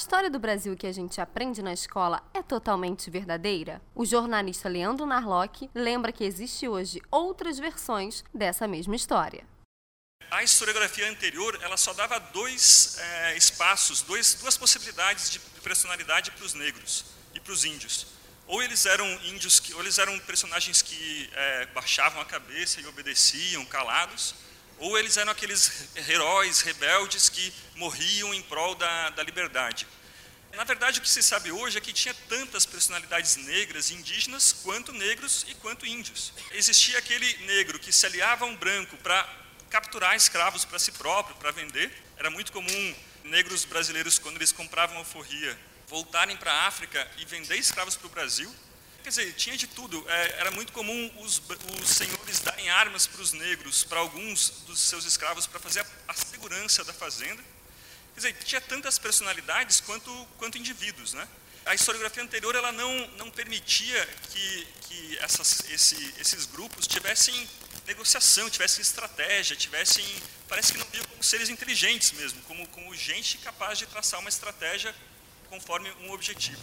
história do Brasil que a gente aprende na escola é totalmente verdadeira? O jornalista Leandro Narlock lembra que existe hoje outras versões dessa mesma história. A historiografia anterior ela só dava dois é, espaços, dois, duas possibilidades de personalidade para os negros e para os índios. Ou eles eram índios, que, ou eles eram personagens que é, baixavam a cabeça e obedeciam, calados, ou eles eram aqueles heróis rebeldes que morriam em prol da, da liberdade. Na verdade, o que se sabe hoje é que tinha tantas personalidades negras e indígenas quanto negros e quanto índios. Existia aquele negro que se aliava a um branco para capturar escravos para si próprio, para vender. Era muito comum negros brasileiros, quando eles compravam alforria, voltarem para a África e vender escravos para o Brasil. Quer dizer, tinha de tudo. É, era muito comum os, os senhores darem armas para os negros, para alguns dos seus escravos, para fazer a, a, segurança da fazenda. Quer dizer, tinha tantas personalidades quanto, quanto indivíduos. Né? A historiografia anterior ela não, não permitia que, que essas, esse, esses grupos tivessem negociação, tivessem estratégia, tivessem. Parece que não viam como seres inteligentes mesmo, como, como gente capaz de traçar uma estratégia conforme um objetivo.